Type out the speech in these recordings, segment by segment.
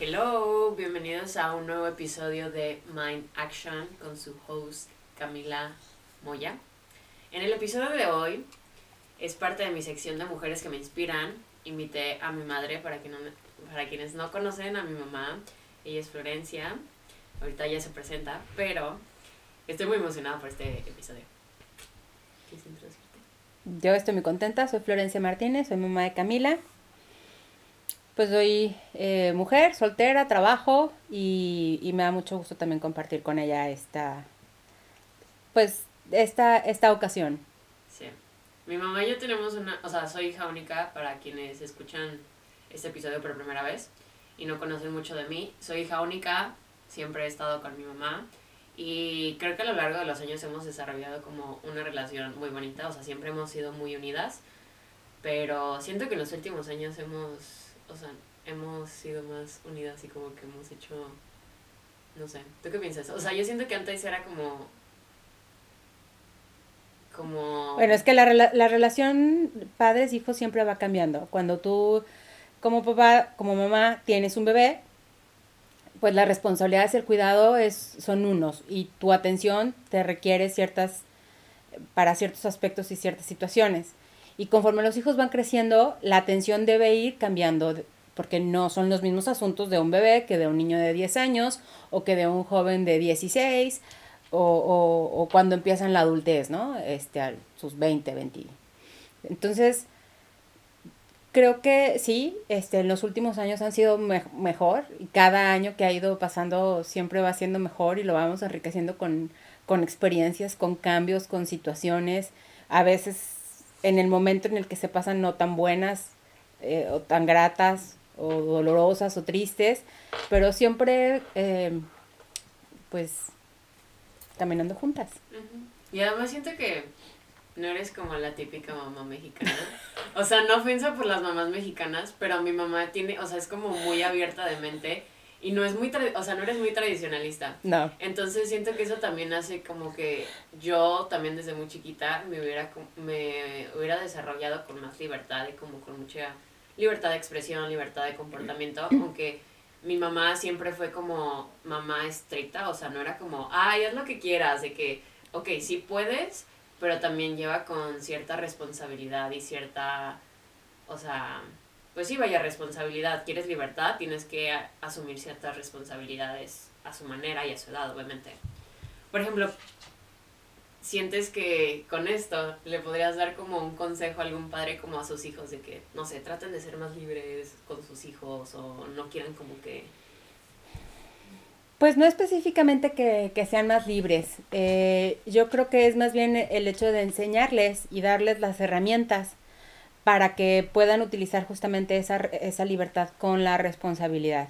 Hello, bienvenidos a un nuevo episodio de Mind Action con su host Camila Moya. En el episodio de hoy es parte de mi sección de mujeres que me inspiran. Invité a mi madre para, que no para quienes no conocen a mi mamá. Ella es Florencia. Ahorita ya se presenta, pero estoy muy emocionada por este episodio. ¿Quieres introducirte? Yo estoy muy contenta, soy Florencia Martínez, soy mamá de Camila pues soy eh, mujer, soltera, trabajo y, me da mucho gusto también compartir con ella esta, pues, esta, esta ocasión. Sí. Mi mamá y yo tenemos una, o sea, soy hija única para quienes escuchan este episodio por primera vez y no conocen mucho de mí. Soy hija única, siempre he estado con mi mamá y creo que a lo largo de los años hemos desarrollado como una relación muy bonita, o sea, siempre hemos sido muy unidas, pero siento que en los últimos años hemos o sea, hemos sido más unidas y como que hemos hecho, no sé, ¿tú qué piensas? O sea, yo siento que antes era como, como... Bueno, es que la, la relación padres-hijos siempre va cambiando. Cuando tú, como papá, como mamá, tienes un bebé, pues la responsabilidad y el cuidado es, son unos y tu atención te requiere ciertas, para ciertos aspectos y ciertas situaciones. Y conforme los hijos van creciendo, la atención debe ir cambiando, porque no son los mismos asuntos de un bebé que de un niño de 10 años o que de un joven de 16 o, o, cuando empiezan la adultez, ¿no? Este, a sus 20, 20. Entonces, creo que sí, este, en los últimos años han sido mejor y cada año que ha ido pasando siempre va siendo mejor y lo vamos enriqueciendo con, con experiencias, con cambios, con situaciones. A veces en el momento en el que se pasan no tan buenas eh, o tan gratas o dolorosas o tristes, pero siempre eh, pues caminando juntas. Y además siento que no eres como la típica mamá mexicana. O sea, no ofensa por las mamás mexicanas, pero mi mamá tiene, o sea, es como muy abierta de mente y no es muy, o sea, no eres muy tradicionalista. No. Entonces siento que eso también hace como que yo también desde muy chiquita me hubiera, me hubiera desarrollado con más libertad y como con mucha libertad de expresión, libertad de comportamiento, aunque mi mamá siempre fue como mamá estricta, o sea, no era como, ay, haz lo que quieras, de que, ok, sí puedes, pero también lleva con cierta responsabilidad y cierta, o sea, pues sí, vaya responsabilidad. Quieres libertad, tienes que asumir ciertas responsabilidades a su manera y a su edad, obviamente. Por ejemplo, sientes que con esto le podrías dar como un consejo a algún padre como a sus hijos de que, no sé, traten de ser más libres con sus hijos o no quieran como que... Pues no específicamente que, que sean más libres. Eh, yo creo que es más bien el hecho de enseñarles y darles las herramientas para que puedan utilizar justamente esa, esa libertad con la responsabilidad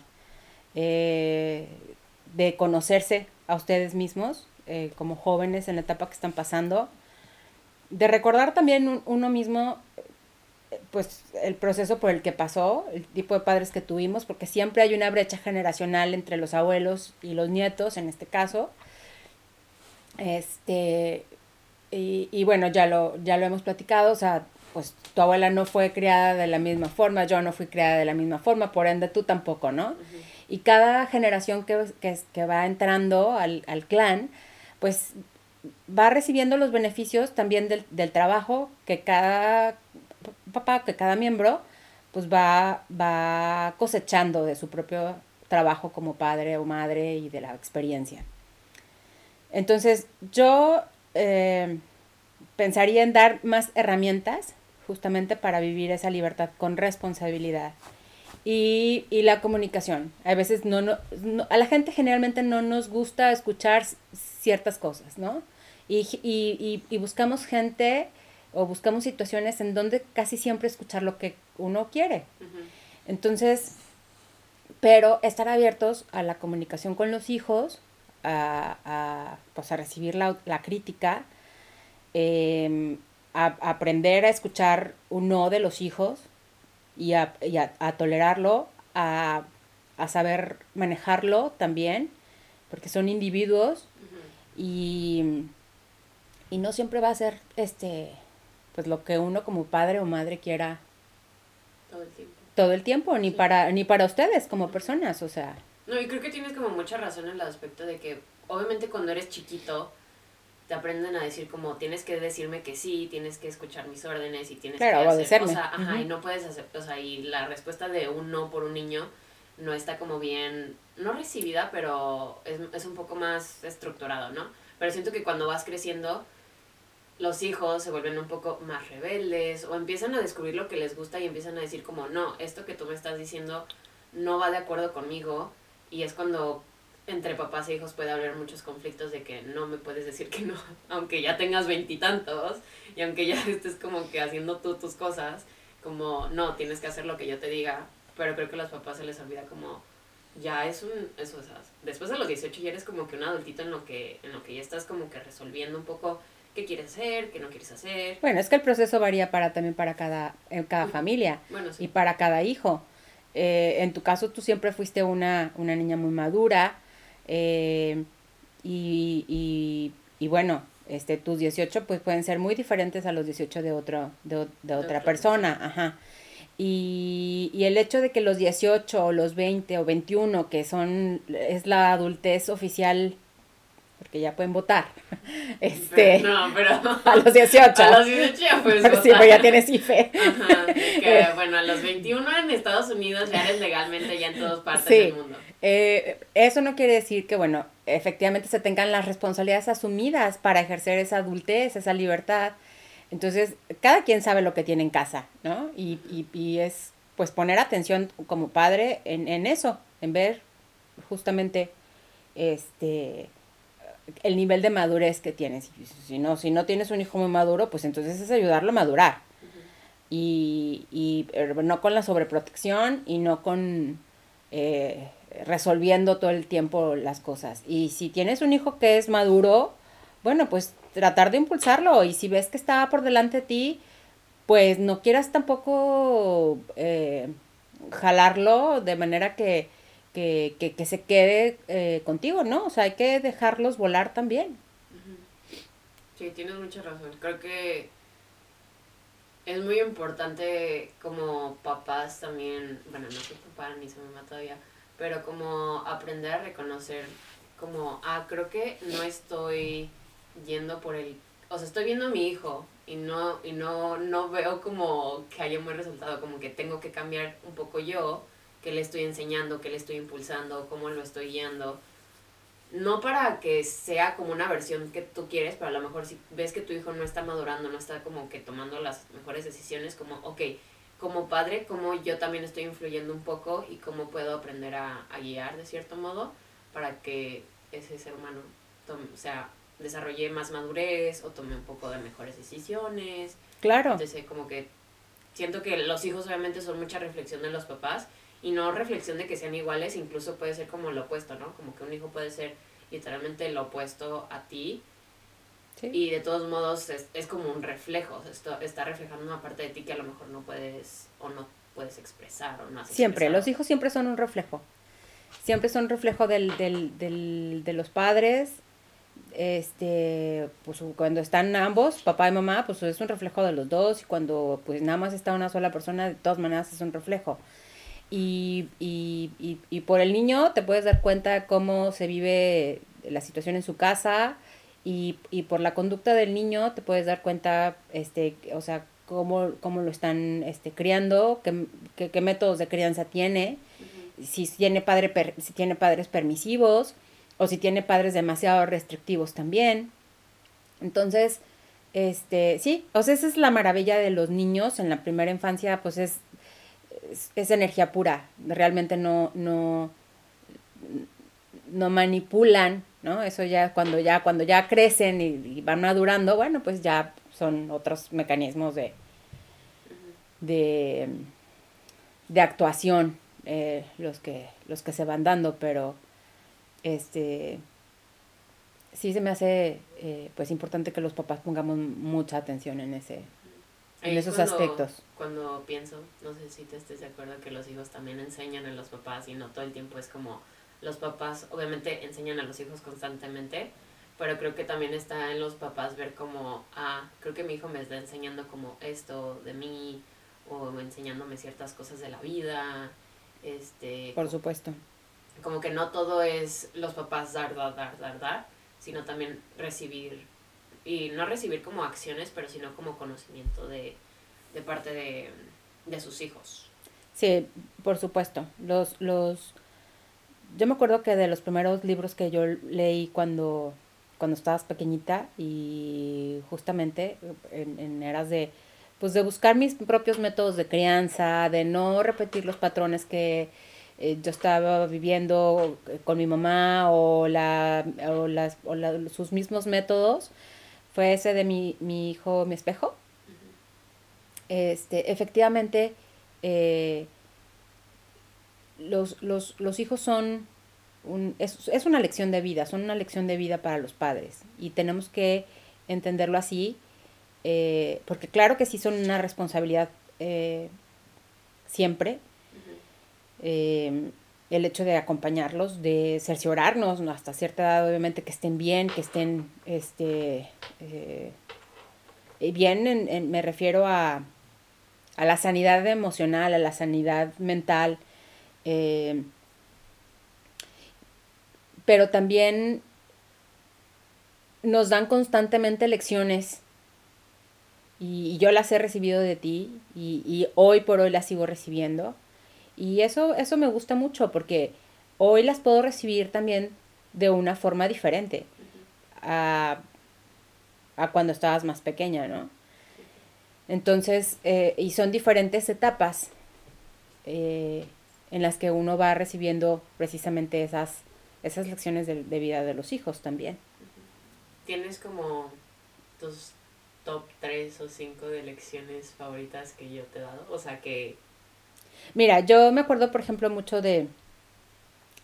eh, de conocerse a ustedes mismos eh, como jóvenes en la etapa que están pasando, de recordar también uno mismo pues el proceso por el que pasó, el tipo de padres que tuvimos, porque siempre hay una brecha generacional entre los abuelos y los nietos, en este caso. Este, y, y bueno, ya lo, ya lo hemos platicado, o sea, pues tu abuela no fue criada de la misma forma, yo no fui criada de la misma forma, por ende tú tampoco, ¿no? Y cada generación que, que, va entrando al, al, clan, pues va recibiendo los beneficios también del, del, trabajo que cada papá, que cada miembro, pues va, va cosechando de su propio trabajo como padre o madre y de la experiencia. Entonces, yo eh, pensaría en dar más herramientas justamente para vivir esa libertad con responsabilidad. Y, y la comunicación. A veces no, no, a la gente generalmente no nos gusta escuchar ciertas cosas, ¿no? Y, y, y, buscamos gente o buscamos situaciones en donde casi siempre escuchar lo que uno quiere. Entonces, pero estar abiertos a la comunicación con los hijos, a, a, pues a recibir la, la crítica, eh, a, aprender a escuchar un no de los hijos y a, tolerarlo, a, saber manejarlo también, porque son individuos y, y no siempre va a ser este pues lo que uno como padre o madre quiera todo el tiempo. todo el tiempo, ni para, ni para ustedes como personas, o sea. No, y creo que tienes como mucha razón en el aspecto de que, obviamente cuando eres chiquito, te aprenden a decir como tienes que decirme que sí, tienes que escuchar mis órdenes y tienes que hacer, o sea, ajá, y no puedes hacer, o sea, y la respuesta de un no por un niño no está como bien, no recibida, pero es, es un poco más estructurado, ¿no? Pero siento que cuando vas creciendo, los hijos se vuelven un poco más rebeldes o empiezan a descubrir lo que les gusta y empiezan a decir como, no, esto que tú me estás diciendo no va de acuerdo conmigo y es cuando entre papás e hijos puede haber muchos conflictos de que no me puedes decir que no, aunque ya tengas veintitantos y, aunque ya estés como que haciendo tú tus cosas, como no, tienes que hacer lo que yo te diga, pero creo que a los papás se les olvida como ya es un eso después de los 18 ya eres como que un adultito en lo que en lo que ya estás como que resolviendo un poco qué quieres hacer, qué no quieres hacer. Bueno, es que el proceso varía para también para cada en cada familia y para cada hijo. Eh, en tu caso tú siempre fuiste una, una niña muy madura, eh, y, y, bueno, este, tus 18 pues pueden ser muy diferentes a los 18 de, otro, de, de otra persona. Ajá. Y, y, el hecho de que los 18 o los 20 o 21, que son, es la adultez oficial porque ya pueden votar. Este, no, pero a los 18. A los 18 ya puedes votar. Sí, pues ya tienes IFE. Ajá, que bueno, a los 21 en Estados Unidos ya eres legalmente ya en todas partes del mundo. Eh, eso no quiere decir que, bueno, efectivamente se tengan las responsabilidades asumidas para ejercer esa adultez, esa libertad. Entonces, cada quien sabe lo que tiene en casa, ¿no? Y, y, y es, pues, poner atención como padre en, en eso, en ver justamente, este, el nivel de madurez que tienes. Si no, si no tienes un hijo muy maduro, pues entonces es ayudarlo a madurar. y, y, no con la sobreprotección y no con eh, resolviendo todo el tiempo las cosas. Y si tienes un hijo que es maduro, bueno, pues tratar de impulsarlo. Y si ves que está por delante de ti, pues no quieras tampoco eh, jalarlo de manera que que, que, se quede eh, contigo, ¿no? O sea, hay que dejarlos volar también. Sí, tienes mucha razón. Creo que es muy importante como papás también, bueno, no soy papá ni se me todavía, pero como aprender a reconocer como, ah, creo que no estoy yendo por el, o sea, estoy viendo a mi hijo y no, y no, no veo como que haya un buen resultado, como que tengo que cambiar un poco yo qué le estoy enseñando, qué le estoy impulsando, cómo lo estoy guiando. No para que sea como una versión que tú quieres, pero a lo mejor si ves que tu hijo no está madurando, no está como que tomando las mejores decisiones, como, ok, como padre, cómo yo también estoy influyendo un poco y cómo puedo aprender a, guiar de cierto modo para que ese ser humano tome, o sea, desarrolle más madurez o tome un poco de mejores decisiones. Claro. Entonces, como que siento que los hijos obviamente son mucha reflexión de los papás y no reflexión de que sean iguales, incluso puede ser como lo opuesto, ¿no? Como que un hijo puede ser literalmente lo opuesto a ti. Y de todos modos es, es como un reflejo, esto está reflejando una parte de ti que a lo mejor no puedes o no puedes expresar o no has Siempre, los hijos siempre son un reflejo. Siempre son un reflejo del, del, del, de los padres. Este, pues cuando están ambos, papá y mamá, pues es un reflejo de los dos. Y cuando pues nada más está una sola persona, de todas maneras es un reflejo. Y, y, y, y, por el niño te puedes dar cuenta cómo se vive la situación en su casa y, y por la conducta del niño te puedes dar cuenta, este, o sea, cómo, cómo lo están este, criando, qué, qué, métodos de crianza tiene, si, tiene padre si tiene padres permisivos o si tiene padres demasiado restrictivos también. Entonces, este, sí, o sea, esa es la maravilla de los niños en la primera infancia, pues es es, energía pura, realmente no, no, no manipulan, ¿no? Eso ya cuando ya, cuando ya crecen y, van madurando, bueno, pues ya son otros mecanismos de, de, de actuación eh, los, que, los que se van dando, pero este sí se me hace eh, pues importante que los papás pongamos mucha atención en ese, en esos aspectos. Cuando pienso, no sé si te estés de acuerdo que los hijos también enseñan a los papás y no todo el tiempo es como los papás obviamente enseñan a los hijos constantemente, pero creo que también está en los papás ver como, ah, creo que mi hijo me está enseñando como esto de mí o enseñándome ciertas cosas de la vida, este... Por supuesto. Como que no todo es los papás dar, dar, dar, dar, dar, sino también recibir, y no recibir como acciones, pero sino como conocimiento de, de parte de, de sus hijos. Sí, por supuesto. Los, los, yo me acuerdo que de los primeros libros que yo leí cuando, cuando estabas pequeñita y justamente en, en eras de, pues de buscar mis propios métodos de crianza, de no repetir los patrones que eh, yo estaba viviendo con mi mamá o, la, o, las, o sus mismos métodos, fue ese de mi, mi hijo, mi espejo. Este, efectivamente, eh, los, los, los, hijos son un, es, es, una lección de vida, son una lección de vida para los padres. Y tenemos que entenderlo así, eh, porque claro que sí son una responsabilidad eh, siempre, el hecho de acompañarlos, de cerciorarnos hasta cierta edad, obviamente, que estén bien, que estén este, eh, bien, en, me refiero a, a la sanidad emocional, a la sanidad mental, eh, pero también nos dan constantemente lecciones y, yo las he recibido de ti y, hoy por hoy las sigo recibiendo y eso, eso me gusta mucho porque hoy las puedo recibir también de una forma diferente a, a cuando estabas más pequeña, ¿no? Entonces, eh, y son diferentes etapas eh, en las que uno va recibiendo precisamente esas, esas lecciones de, de, vida de los hijos también. ¿Tienes como tus top 3 o 5 de lecciones favoritas que yo te he dado? O sea, que... Mira, yo me acuerdo, por ejemplo, mucho de,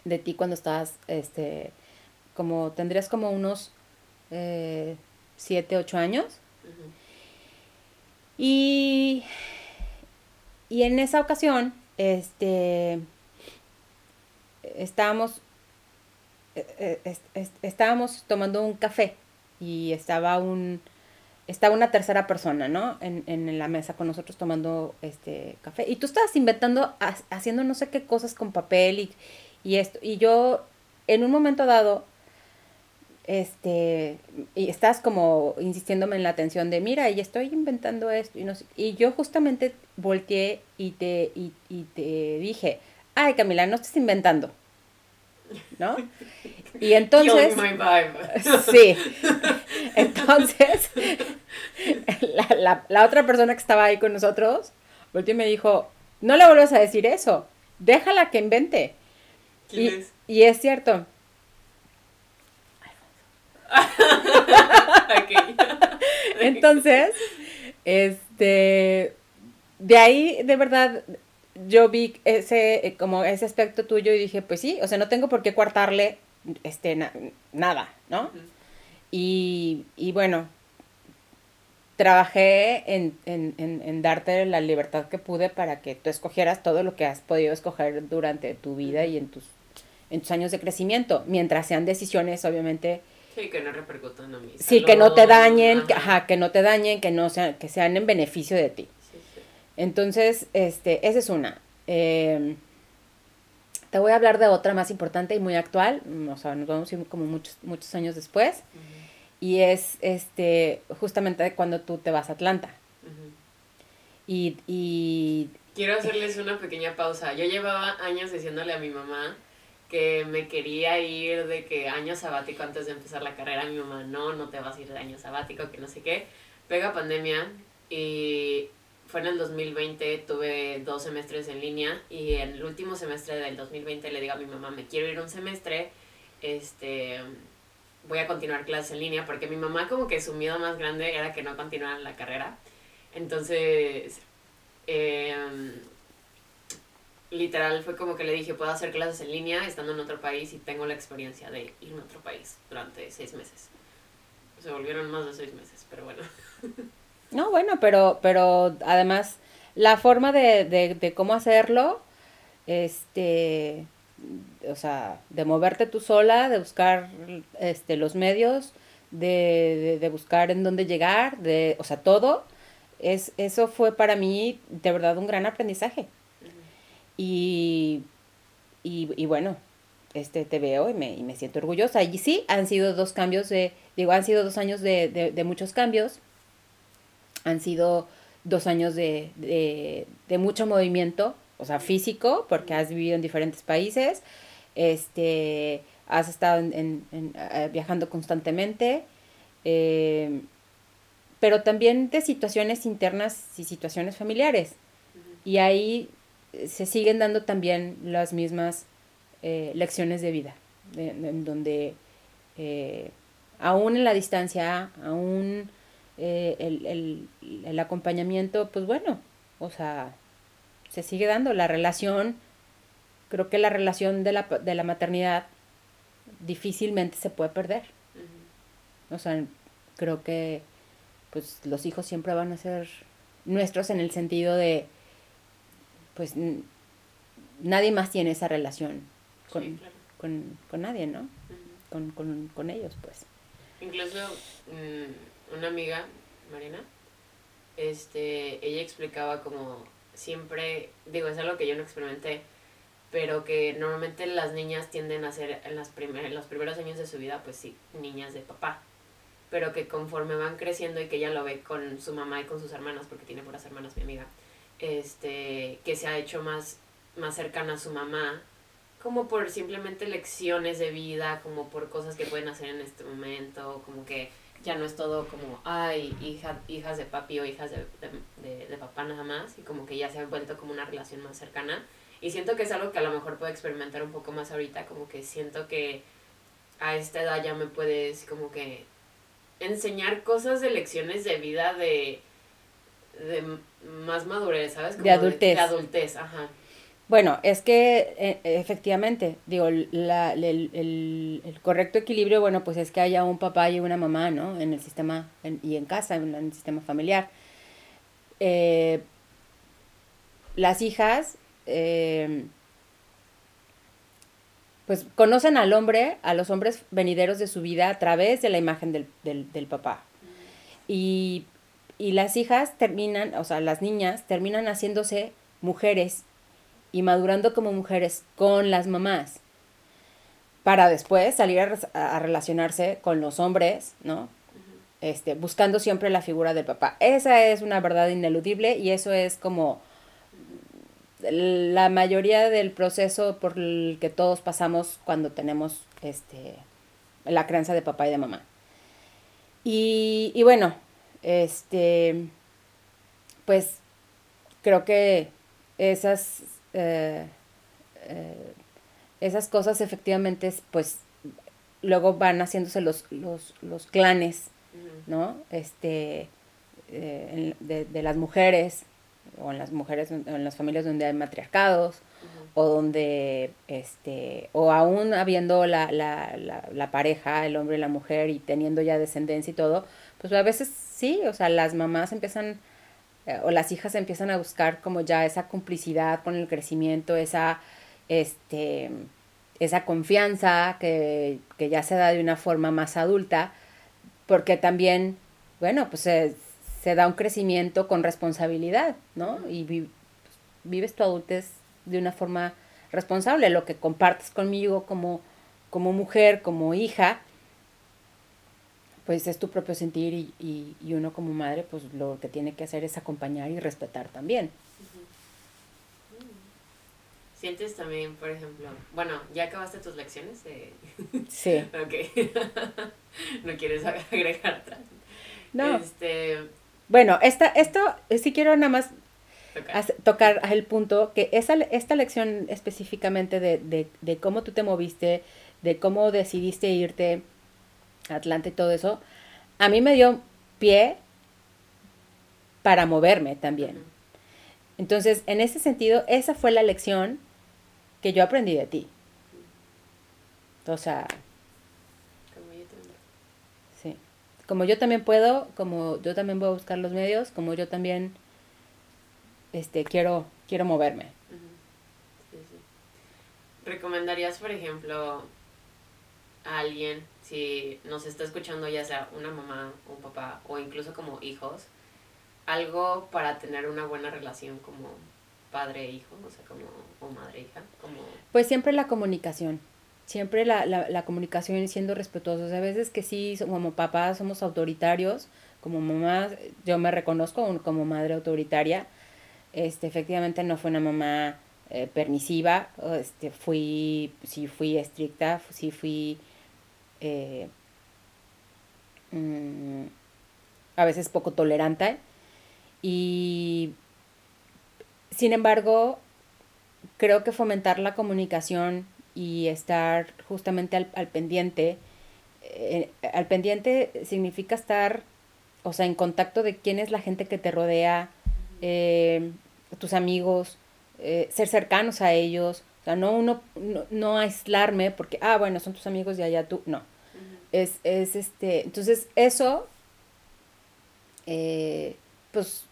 de ti cuando estabas, este, como, tendrías como unos 7, eh, 8 años. Uh -huh. Y, y en esa ocasión, este, estábamos, est, est, estábamos tomando un café y estaba un, estaba una tercera persona, ¿no? En, en la mesa con nosotros tomando este café. Y tú estabas inventando, haciendo no sé qué cosas con papel y, y esto. Y yo, en un momento dado, este, y estás como insistiéndome en la atención de, mira, y estoy inventando esto, y, no sé, y yo justamente volteé y te, y, y te dije, ay Camila, no estás inventando, ¿no? Y entonces... Sí. Entonces, la, la, la, otra persona que estaba ahí con nosotros, volteó y me dijo, no le vuelvas a decir eso, déjala que invente. Y es? y es cierto. Entonces, este, de ahí, de verdad, yo vi ese, como ese aspecto tuyo y dije, pues sí, o sea, no tengo por qué coartarle, este, na nada, ¿no? Uh -huh. Y, y, bueno, trabajé en, en, en, en, darte la libertad que pude para que tú escogieras todo lo que has podido escoger durante tu vida y en tus, en tus años de crecimiento, mientras sean decisiones, obviamente, Sí, que no repercutan a mí. Sí, que no te dañen, que, ajá, que no te dañen, que no sean, que sean en beneficio de ti. Sí, sí. Entonces, este, esa es una. Eh, te voy a hablar de otra más importante y muy actual, o sea, nos vamos a ir como muchos, muchos años después, uh -huh. Y es este, justamente cuando tú te vas a Atlanta. Uh -huh. y, y... Quiero hacerles una pequeña pausa. Yo llevaba años diciéndole a mi mamá que me quería ir de que año sabático antes de empezar la carrera, mi mamá, no, no te vas a ir de año sabático, que no sé qué. Pega pandemia y fue en el 2020, tuve dos semestres en línea y en el último semestre del 2020 le digo a mi mamá, me quiero ir un semestre, este, voy a continuar clases en línea, porque mi mamá como que su miedo más grande era que no continuara la carrera. Entonces, eh, literal fue como que le dije, puedo hacer clases en línea estando en otro país y tengo la experiencia de irme a otro país durante seis meses. Se volvieron más de seis meses, pero bueno. No, bueno, pero, pero además la forma de, de cómo hacerlo, este, o sea, de moverte tú sola, de buscar este, los medios, de, de, de buscar en dónde llegar, de, o sea, todo, es, eso fue para mí de verdad un gran aprendizaje. y, y, bueno, este, te veo y me, y me siento orgullosa. Y sí, han sido dos cambios de, digo, han sido dos años de, de, de muchos cambios. Han sido dos años de, de, de, mucho movimiento, o sea, físico, porque has vivido en diferentes países, este, has estado en, en, en, eh, viajando constantemente, eh, pero también de situaciones internas y situaciones familiares. Y ahí se siguen dando también las mismas eh, lecciones de vida, en donde eh, aún en la distancia, aún eh, el, el, el, acompañamiento, pues bueno, o sea, se sigue dando la relación, creo que la relación de la, de la maternidad difícilmente se puede perder. Uh -huh. O sea, creo que pues los hijos siempre van a ser nuestros en el sentido de pues nadie más tiene esa relación con, sí, claro. con, con, nadie, ¿no? Uh -huh. con, con, con, ellos, pues. Incluso mmm, una amiga, Marina, este, ella explicaba como siempre, digo, es algo que yo no experimenté, pero que normalmente las niñas tienden a ser en, las en los primeros años de su vida, pues sí, niñas de papá, pero que conforme van creciendo y que ella lo ve con su mamá y con sus hermanas, porque tiene puras hermanas mi amiga, este, que se ha hecho más, más cercana a su mamá, como por simplemente lecciones de vida, como por cosas que pueden hacer en este momento, como que ya no es todo como, ay, hija, hijas de papi o hijas de, de, papá nada más, y como que ya se ha vuelto como una relación más cercana. Y siento que es algo que a lo mejor puedo experimentar un poco más ahorita, como que siento que a esta edad ya me puedes como que enseñar cosas de lecciones de vida de, de más madurez, ¿sabes? Como de adultez. De, de adultez, ajá. Bueno, es que e, efectivamente, digo, la, el, el, el, correcto equilibrio, bueno, pues es que haya un papá y una mamá, ¿no? En el sistema, y en casa, en, en, el sistema familiar. Eh, las hijas, eh, pues conocen al hombre, a los hombres venideros de su vida a través de la imagen del, del, del papá. Y, y las hijas terminan, o sea, las niñas terminan haciéndose mujeres y madurando como mujeres con las mamás para después salir a, a relacionarse con los hombres, ¿no? Este, buscando siempre la figura del papá. Esa es una verdad ineludible y eso es como la mayoría del proceso por el que todos pasamos cuando tenemos este, la crianza de papá y de mamá. Y, y bueno, este, pues creo que esas eh, eh, esas cosas efectivamente, pues, luego van haciéndose los, los, los clanes, ¿no? Este, eh, de, de, las mujeres, o en las mujeres, en las familias donde hay matriarcados, uh -huh. o donde, este, o aún habiendo la, la, la, la, pareja, el hombre y la mujer, y teniendo ya descendencia y todo, pues a veces sí, o sea, las mamás empiezan o las hijas empiezan a buscar como ya esa complicidad con el crecimiento, esa, este, esa confianza que, que ya se da de una forma más adulta, porque también, bueno, pues se, se da un crecimiento con responsabilidad, ¿no? Y vi, vives tu adultez de una forma responsable, lo que compartes conmigo como, como mujer, como hija, pues es tu propio sentir y, y, y, uno como madre, pues lo que tiene que hacer es acompañar y respetar también. Sientes también, por ejemplo, bueno, ¿ya acabaste tus lecciones? Eh... Sí. ok. no quieres agregar atrás. No. Este... Bueno, esta, esto sí quiero nada más tocar, tocar el punto que esa, esta lección específicamente de, de, de cómo tú te moviste, de cómo decidiste irte Atlanta y todo eso, a mí me dio pie para moverme también. Entonces, en ese sentido, esa fue la lección que yo aprendí de ti. O sea, como yo también. Sí. Como yo también puedo, como yo también voy a buscar los medios, como yo también este quiero quiero moverme. Uh -huh. sí, sí. ¿Recomendarías, por ejemplo, alguien si nos está escuchando ya sea una mamá, un papá o incluso como hijos, algo para tener una buena relación como padre e hijo, o sea, como, o madre e hija, como... Pues siempre la comunicación, siempre la, la, la comunicación siendo respetuosos. A veces que sí, como papás somos autoritarios, como mamá, yo me reconozco como madre autoritaria, este, efectivamente no fue una mamá eh, permisiva, este, fui, sí fui estricta, sí fui eh, mm, a veces poco tolerante y sin embargo creo que fomentar la comunicación y estar justamente al, pendiente, eh, al pendiente significa estar, o sea, en contacto de quién es la gente que te rodea, eh, tus amigos, ser cercanos a ellos, o sea, no uno, no, no, aislarme porque, ah, bueno, son tus amigos y allá tú, no. Es, es, este, entonces eso, eh, pues,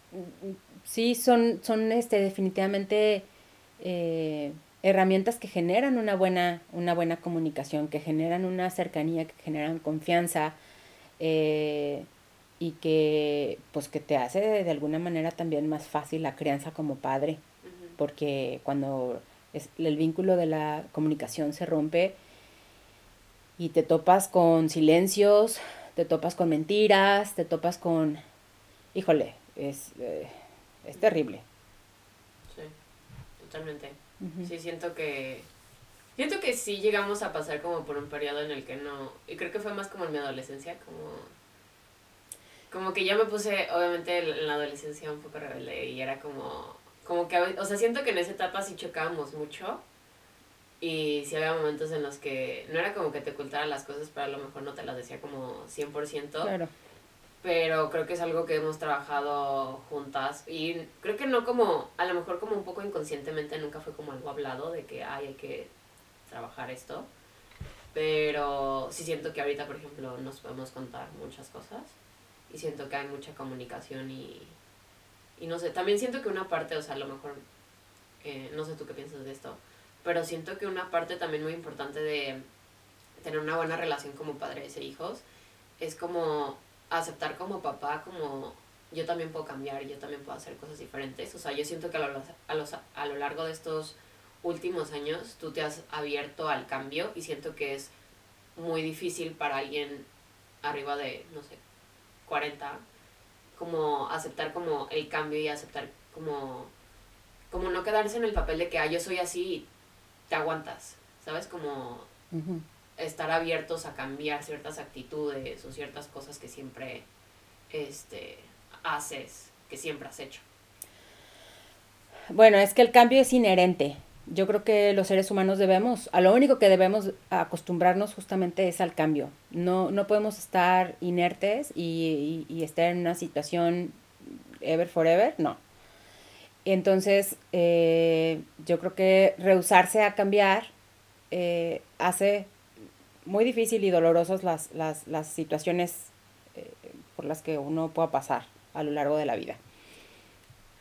sí, son, son, este, definitivamente eh, herramientas que generan una buena, una buena comunicación, que generan una cercanía, que generan confianza, eh, y que pues que te hace de, de, alguna manera también más fácil la crianza como padre, uh -huh. porque cuando es, el vínculo de la comunicación se rompe y te topas con silencios, te topas con mentiras, te topas con, híjole, es, eh, es terrible. Sí, totalmente. Uh -huh. Sí, siento que Siento que sí llegamos a pasar como por un periodo en el que no, y creo que fue más como en mi adolescencia, como como que yo me puse, obviamente, en la adolescencia un poco rebelde y era como, como que, o sea, siento que en esa etapa sí chocábamos mucho y sí había momentos en los que no era como que te ocultara las cosas, pero a lo mejor no te las decía como 100%. Claro. Pero creo que es algo que hemos trabajado juntas y creo que no como, a lo mejor como un poco inconscientemente, nunca fue como algo hablado de que ay, hay que trabajar esto. Pero sí siento que ahorita, por ejemplo, nos podemos contar muchas cosas y siento que hay mucha comunicación y, y no sé, también siento que una parte, o sea, a lo mejor, eh, no sé tú qué piensas de esto, pero siento que una parte también muy importante de tener una buena relación como padres e hijos es como aceptar como papá, como yo también puedo cambiar, yo también puedo hacer cosas diferentes, o sea, yo siento que a lo, a, los, a lo largo de estos últimos años tú te has abierto al cambio y siento que es muy difícil para alguien arriba de, no sé, 40, como aceptar como el cambio y aceptar como, como no quedarse en el papel de que, ah, yo soy así te aguantas, ¿sabes? Como uh -huh. estar abiertos a cambiar ciertas actitudes o ciertas cosas que siempre este, haces, que siempre has hecho. Bueno, es que el cambio es inherente. Yo creo que los seres humanos debemos, a lo único que debemos acostumbrarnos justamente es al cambio. No, no podemos estar inertes y, y, y estar en una situación ever forever, no. Entonces, eh, yo creo que rehusarse a cambiar eh, hace muy difícil y dolorosos las, las, las situaciones eh, por las que uno pueda pasar a lo largo de la vida.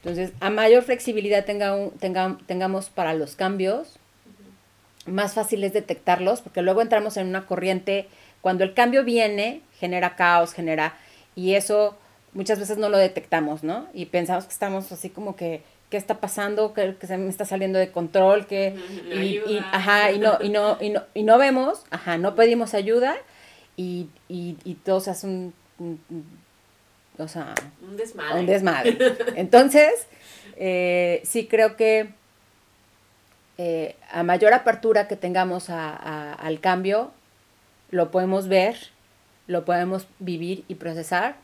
Entonces, a mayor flexibilidad tenga un, tenga, tengamos para los cambios, más fácil es detectarlos, porque luego entramos en una corriente, cuando el cambio viene, genera caos, genera, y eso muchas veces no lo detectamos, ¿no? Y pensamos que estamos así como que, ¿qué está pasando? Que, que se me está saliendo de control, que, y, y, ajá, y no, y no, y no, y no vemos, ajá, no pedimos ayuda, y, y, y todo se hace un, un o sea, un desmadre. Un desmadre. Entonces, eh, sí creo que eh, a mayor apertura que tengamos a, a, al cambio, lo podemos ver, lo podemos vivir y procesar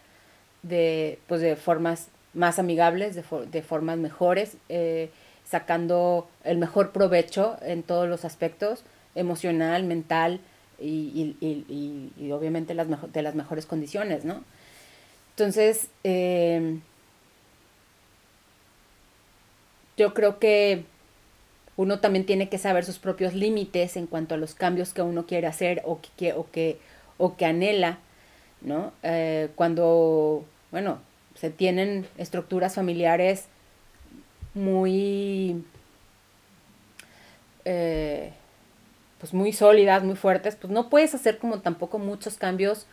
de, pues de formas más amigables, de, de formas mejores, eh, sacando el mejor provecho en todos los aspectos, emocional, mental y, y, y, y obviamente las de las mejores condiciones, ¿no? Entonces, eh, yo creo que uno también tiene que saber sus propios límites en cuanto a los cambios que uno quiere hacer o que, o que, o que anhela, ¿no? Eh, cuando, bueno, se tienen estructuras familiares muy, eh, pues muy sólidas, muy fuertes, pues no puedes hacer como tampoco muchos cambios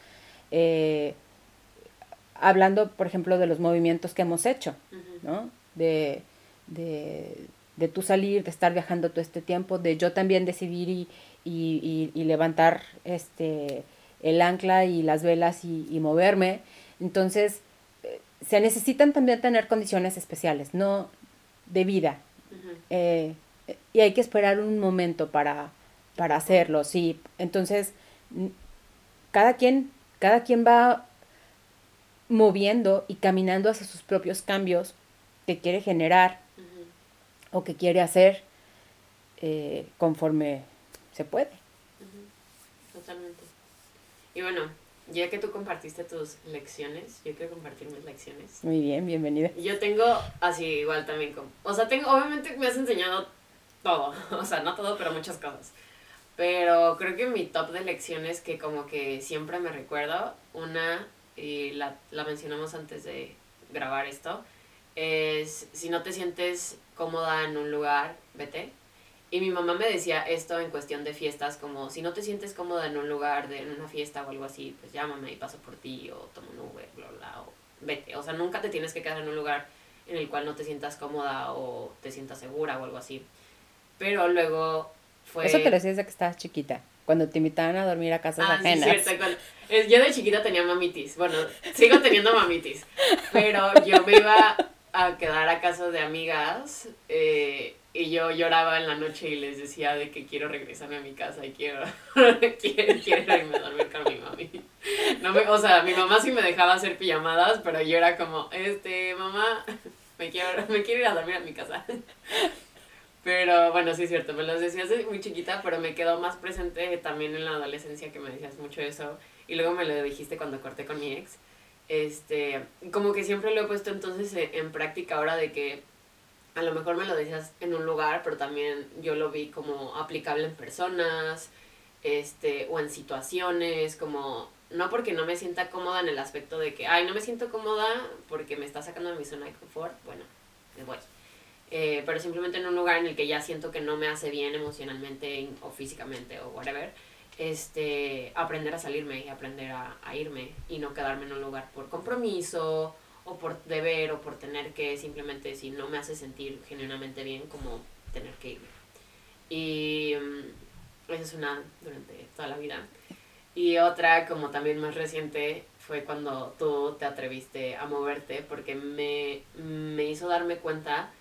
eh, hablando, por ejemplo, de los movimientos que hemos hecho, ¿no? De, de, de tú salir, de estar viajando todo este tiempo, de yo también decidir y, y, y, levantar este, el ancla y las velas y, y moverme. Entonces, se necesitan también tener condiciones especiales, no de vida. eh, y hay que esperar un momento para, para hacerlo, sí. Entonces, cada quien, cada quien va moviendo y caminando hacia sus propios cambios que quiere generar o que quiere hacer eh, conforme se puede. Totalmente. Y bueno, ya que tú compartiste tus lecciones, yo quiero compartir mis lecciones. Muy bien, bienvenida. Yo tengo así igual también como, o sea, tengo, obviamente me has enseñado todo, o sea, no todo, pero muchas cosas. Pero creo que mi top de lecciones que como que siempre me recuerdo, una, y la, la mencionamos antes de grabar esto, es si no te sientes cómoda en un lugar, vete. Y mi mamá me decía esto en cuestión de fiestas, como si no te sientes cómoda en un lugar, de, en una fiesta o algo así, pues llámame y paso por ti o tomo un Uber, bla, bla, o vete. O sea, nunca te tienes que quedar en un lugar en el cual no te sientas cómoda o te sientas segura o algo así. Pero luego fue... Eso te lo decías de que estabas chiquita, cuando te invitaban a dormir a casas Ah, ajenas. sí, cierto. es- yo de chiquita tenía mamitis. Bueno, sigo teniendo mamitis. Pero yo me iba a quedar a casa de amigas eh, y yo lloraba en la noche y les decía de que quiero regresarme a mi casa y quiero, quiero, quiero irme a dormir con mi mami. No me, o sea, mi mamá sí me dejaba hacer pijamadas, pero yo era como, este, mamá, me quiero, me quiero ir a dormir a mi casa. Pero bueno, sí es cierto, me los decías muy chiquita, pero me quedó más presente también en la adolescencia que me decías mucho eso. Y luego me lo dijiste cuando corté con mi ex. Este, como que siempre lo he puesto entonces en, en práctica ahora de que a lo mejor me lo decías en un lugar, pero también yo lo vi como aplicable en personas, este, o en situaciones, como, no porque no me sienta cómoda en el aspecto de que, ay, no me siento cómoda porque me está sacando de mi zona de confort, bueno, me voy. Eh, pero simplemente en un lugar en el que ya siento que no me hace bien emocionalmente o físicamente o whatever, este, aprender a salirme y aprender a, a irme y no quedarme en un lugar por compromiso o por deber o por tener que simplemente si no me hace sentir genuinamente bien como tener que irme. Y mm, esa es una durante toda la vida. Y otra como también más reciente fue cuando tú te atreviste a moverte porque me, me hizo darme cuenta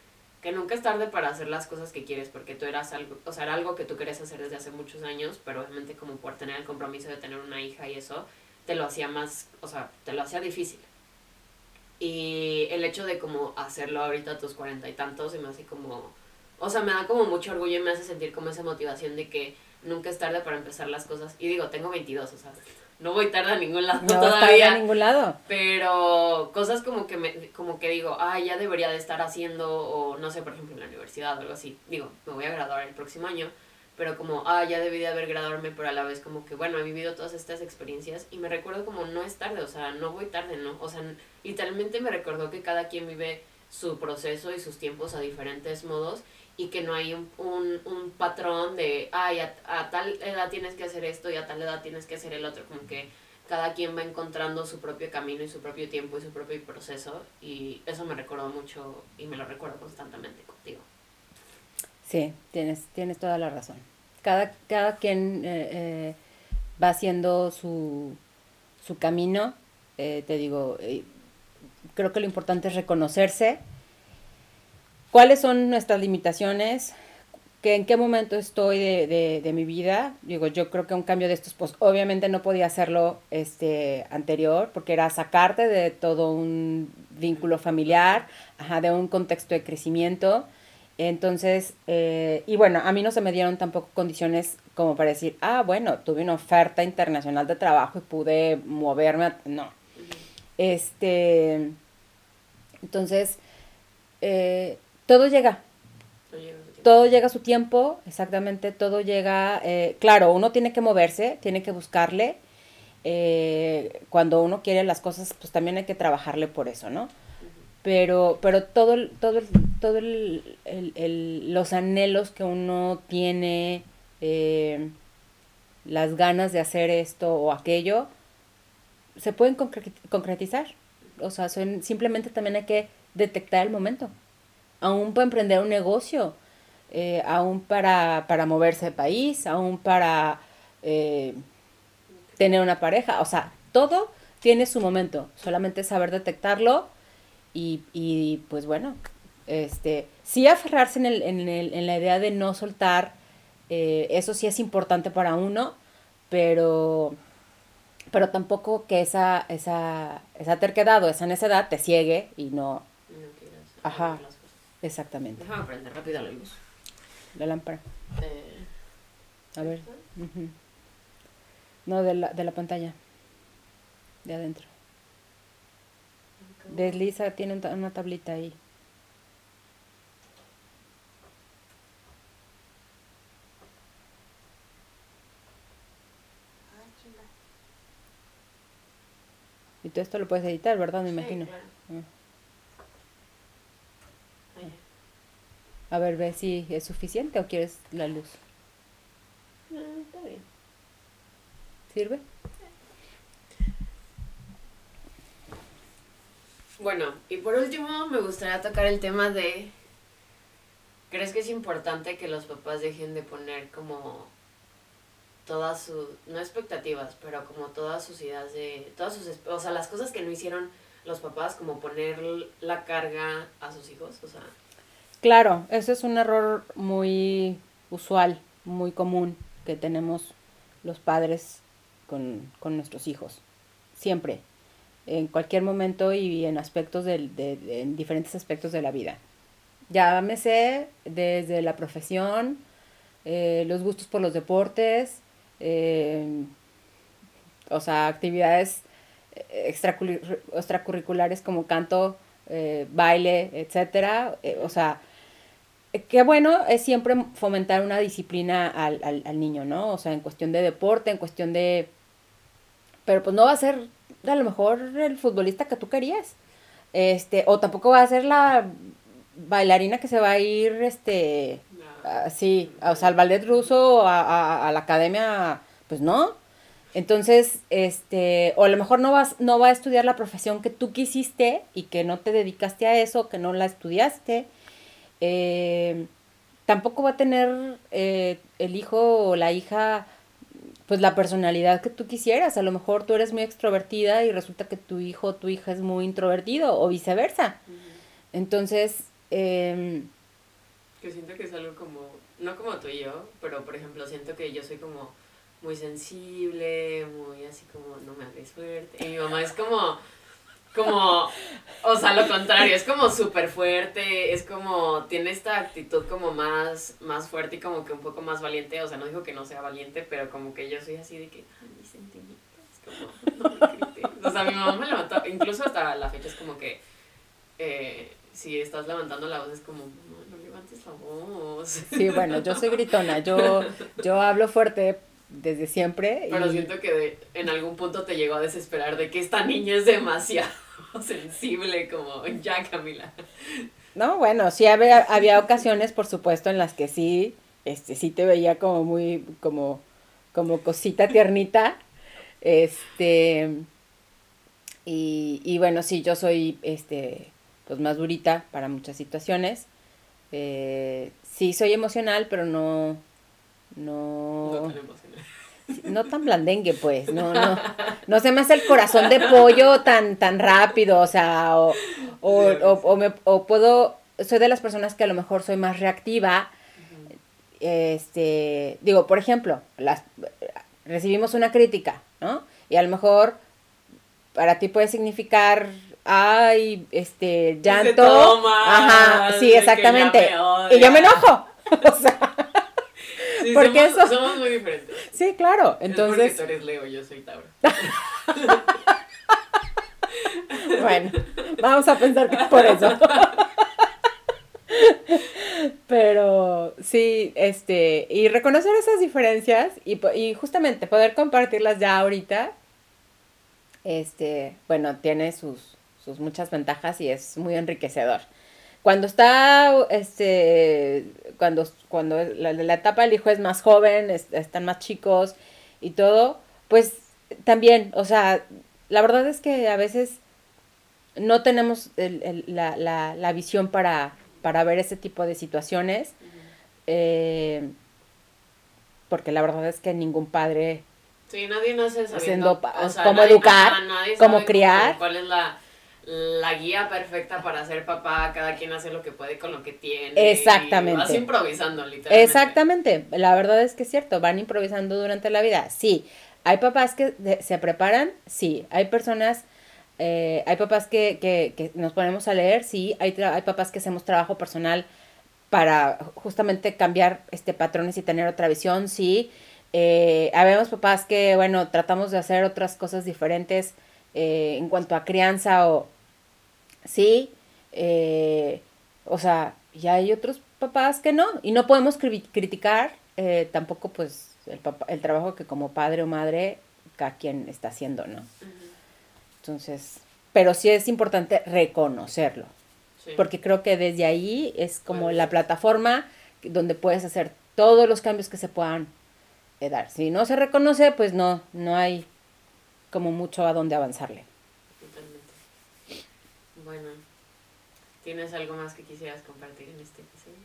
que nunca es tarde para hacer las cosas que quieres, porque tú eras algo, o sea, era algo que tú querías hacer desde hace muchos años, pero obviamente como por tener el compromiso de tener una hija y eso, te lo hacía más, o sea, te lo hacía difícil. Y el hecho de como hacerlo ahorita a tus cuarenta y tantos se me hace como, o sea, me da como mucho orgullo y me hace sentir como esa motivación de que nunca es tarde para empezar las cosas. Y digo, tengo 22, o sea, no voy tarde a ningún lado No todavía. a ningún lado. Pero cosas como que me, como que digo, ah, ya debería de estar haciendo, o no sé, por ejemplo, en la universidad o algo así. Digo, me voy a graduar el próximo año, pero como, ah, ya debí de haber graduarme, pero a la vez como que, bueno, he vivido todas estas experiencias y me recuerdo como no es tarde, o sea, no voy tarde, ¿no? O sea, literalmente me recordó que cada quien vive su proceso y sus tiempos a diferentes modos y que no hay un, un, un patrón de, ay, a, tal edad tienes que hacer esto y a tal edad tienes que hacer el otro, como que cada quien va encontrando su propio camino y su propio tiempo y su propio proceso y eso me recordó mucho y me lo recuerdo constantemente contigo. Sí, tienes, tienes toda la razón. Cada, cada quien eh, eh, va haciendo su, su camino. eh, te digo, eh, creo que lo importante es reconocerse. ¿Cuáles son nuestras limitaciones? ¿Que ¿En qué momento estoy de, mi vida? Digo, yo creo que un cambio de estos, pues obviamente no podía hacerlo este, anterior, porque era sacarte de todo un vínculo familiar, de un contexto de crecimiento. Entonces, eh, y bueno, a mí no se me dieron tampoco condiciones como para decir, ah, bueno, tuve una oferta internacional de trabajo y pude moverme. a-". No. Este, entonces, eh, todo llega, todo llega a su tiempo, exactamente, todo llega, eh, claro, uno tiene que moverse, tiene que buscarle. eh, cuando uno quiere las cosas, pues también hay que trabajarle por eso, ¿no? pero pero todo todo todo el, el- el- los anhelos que uno tiene eh, las ganas de hacer esto o aquello se pueden concre- concretizar o sea, son, simplemente también hay que detectar el momento. Aún para emprender un negocio, eh, aún para, para moverse de país, aún para eh, tener una pareja, o sea, todo tiene su momento, solamente saber detectarlo y, y pues bueno, este, sí aferrarse en, el, en, el, en la idea de no soltar, eh, eso sí es importante para uno, pero, pero tampoco que esa, esa, esa terquedad o esa necedad te ciegue y no... Ajá, exactamente. Déjame prender rápido la luz. La lámpara. Eh, A ver. No, de la, de la pantalla. De adentro. Desliza, tiene una tablita ahí. Y todo esto lo puedes editar, ¿verdad? Me Sí, imagino. claro. Ah. Ahí. A ver, ve si es suficiente o quieres la luz. Ah, está bien. ¿Sirve? Bueno, y por último me gustaría tocar el tema de... ¿Crees que es importante que los papás dejen de poner como todas sus, no expectativas, pero como todas sus ideas de, todas sus, o sea, las cosas que no hicieron los papás, como poner la carga a sus hijos, o sea, Claro, ese es un error muy usual, muy común que tenemos los padres con, con nuestros hijos. Siempre, en cualquier momento y en aspectos del, de, en diferentes aspectos de la vida. Llámese desde la profesión, eh, los gustos por los deportes, eh, o sea, actividades eh, extracurri- extracurriculares como canto, baile, etcétera. O sea, qué bueno es siempre fomentar una disciplina al, al, al niño, ¿no? O sea, en cuestión de deporte, en cuestión de... Pero pues no va a ser a lo mejor el futbolista que tú querías. Este, o tampoco va a ser la bailarina que se va a ir, este, la- Ah, sí, o sea, al ballet ruso, a, a- a la academia, pues no. Entonces, este, o a lo mejor no vas, no va a estudiar la profesión que tú quisiste y que no te dedicaste a eso, que no la estudiaste. Eh, tampoco va a tener eh, el hijo o la hija, pues la personalidad que tú quisieras. A lo mejor tú eres muy extrovertida y resulta que tu hijo o tu hija es muy introvertido o viceversa. Entonces, em, Que siento que es algo como, no como tú y yo, pero por ejemplo siento que yo soy como muy sensible, muy así como no me hables fuerte. Y mi mamá es como, como, o sea, lo contrario, es como súper fuerte, es como, tiene esta actitud como más, más fuerte y como que un poco más valiente. O sea, no digo que no sea valiente, pero como que yo soy así de que, ay, mis sentimientos, como, no. O sea, mi mamá me levantó, incluso hasta la fecha es como que, eh, si estás levantando la voz es como, no, no levantes la voz. Sí, bueno, yo soy gritona, yo, yo hablo fuerte desde siempre. Pero y- siento que de- en algún punto te llegó a desesperar de que esta niña es demasiado sensible, como ya Camila. No, bueno, sí había, había ocasiones, por supuesto, en las que sí, este, sí te veía como muy, como, como cosita tiernita. Este, y, y bueno, sí, yo soy, este, pues más durita para muchas situaciones. Eh, sí, soy emocional, pero no, No no, tan emocional. No tan blandengue, pues, no, no, no se me hace el corazón de pollo tan, tan rápido, o sea, o, o, o, me, o puedo, soy de las personas que a lo mejor soy más reactiva, este, digo, por ejemplo, las, recibimos una crítica, ¿no? Y a lo mejor para ti puede significar, ay, este, llanto, toma, ajá, sí, exactamente, y yo me enojo, o sea, Sí, Porque somos, eso- somos muy diferentes. sí, claro, Es entonces... porque tú eres Leo, yo soy Tauro. Bueno, vamos a pensar que es por eso. Pero sí, este, y reconocer esas diferencias y, y justamente poder compartirlas ya ahorita, este, bueno, tiene sus, sus muchas ventajas y es muy enriquecedor. Cuando está, este, cuando, cuando la, la etapa del hijo es más joven, es- están más chicos y todo, pues también, o sea, la verdad es que a veces no tenemos el, el, la, la, la, visión para, para ver ese tipo de situaciones. eh, porque la verdad es que ningún padre Sí, nadie nace sabiendo Haciendo o sea, cómo nadie- educar, ajá, nadie cómo criar. ¿Cuál es la, la guía perfecta para ser papá? Cada quien hace lo que puede con lo que tiene. Exactamente. Vas improvisando, literalmente. Exactamente, la verdad es que es cierto, van improvisando durante la vida. Sí, hay papás que se preparan, sí, hay personas, eh, hay papás que, que, que nos ponemos a leer, sí, hay, hay papás que hacemos trabajo personal para justamente cambiar este patrones y tener otra visión, sí. Eh, habemos papás que, bueno, tratamos de hacer otras cosas diferentes eh, en cuanto a crianza o, sí, eh, o sea, y hay otros papás que no, y no podemos cri- criticar eh, tampoco pues el, papá, el trabajo que como padre o madre cada quien está haciendo, ¿no? Entonces, pero sí es importante reconocerlo, sí. porque creo que desde ahí es como la plataforma donde puedes hacer todos los cambios que se puedan eh, dar. Si no se reconoce, pues no, no hay como mucho a dónde avanzarle. Bueno, ¿tienes algo más que quisieras compartir en este episodio?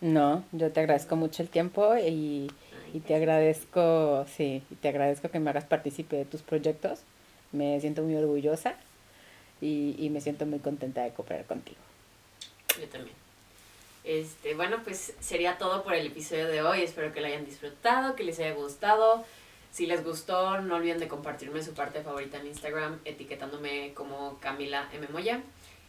No, yo te agradezco mucho el tiempo y, Ay, y te agradezco, sí, y te agradezco que me hagas partícipe de tus proyectos. Me siento muy orgullosa y, y me siento muy contenta de cooperar contigo. Yo también. Este, bueno, pues sería todo por el episodio de hoy. Espero que lo hayan disfrutado, que les haya gustado. Si les gustó, no olviden de compartirme su parte favorita en Instagram, etiquetándome como Camila M. Moya.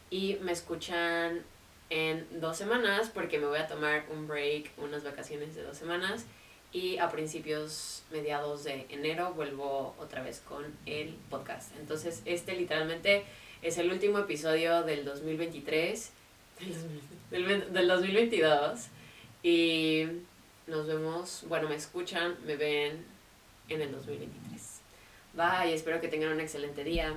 Y me escuchan en dos semanas, porque me voy a tomar un break, unas vacaciones de dos semanas. Y a principios, mediados de enero, vuelvo otra vez con el podcast. Entonces, este literalmente es el último episodio del 2023 del 2000 del, ve- del 2022 y nos vemos, bueno, me escuchan, me ven en el 2023. Bye, espero que tengan un excelente día.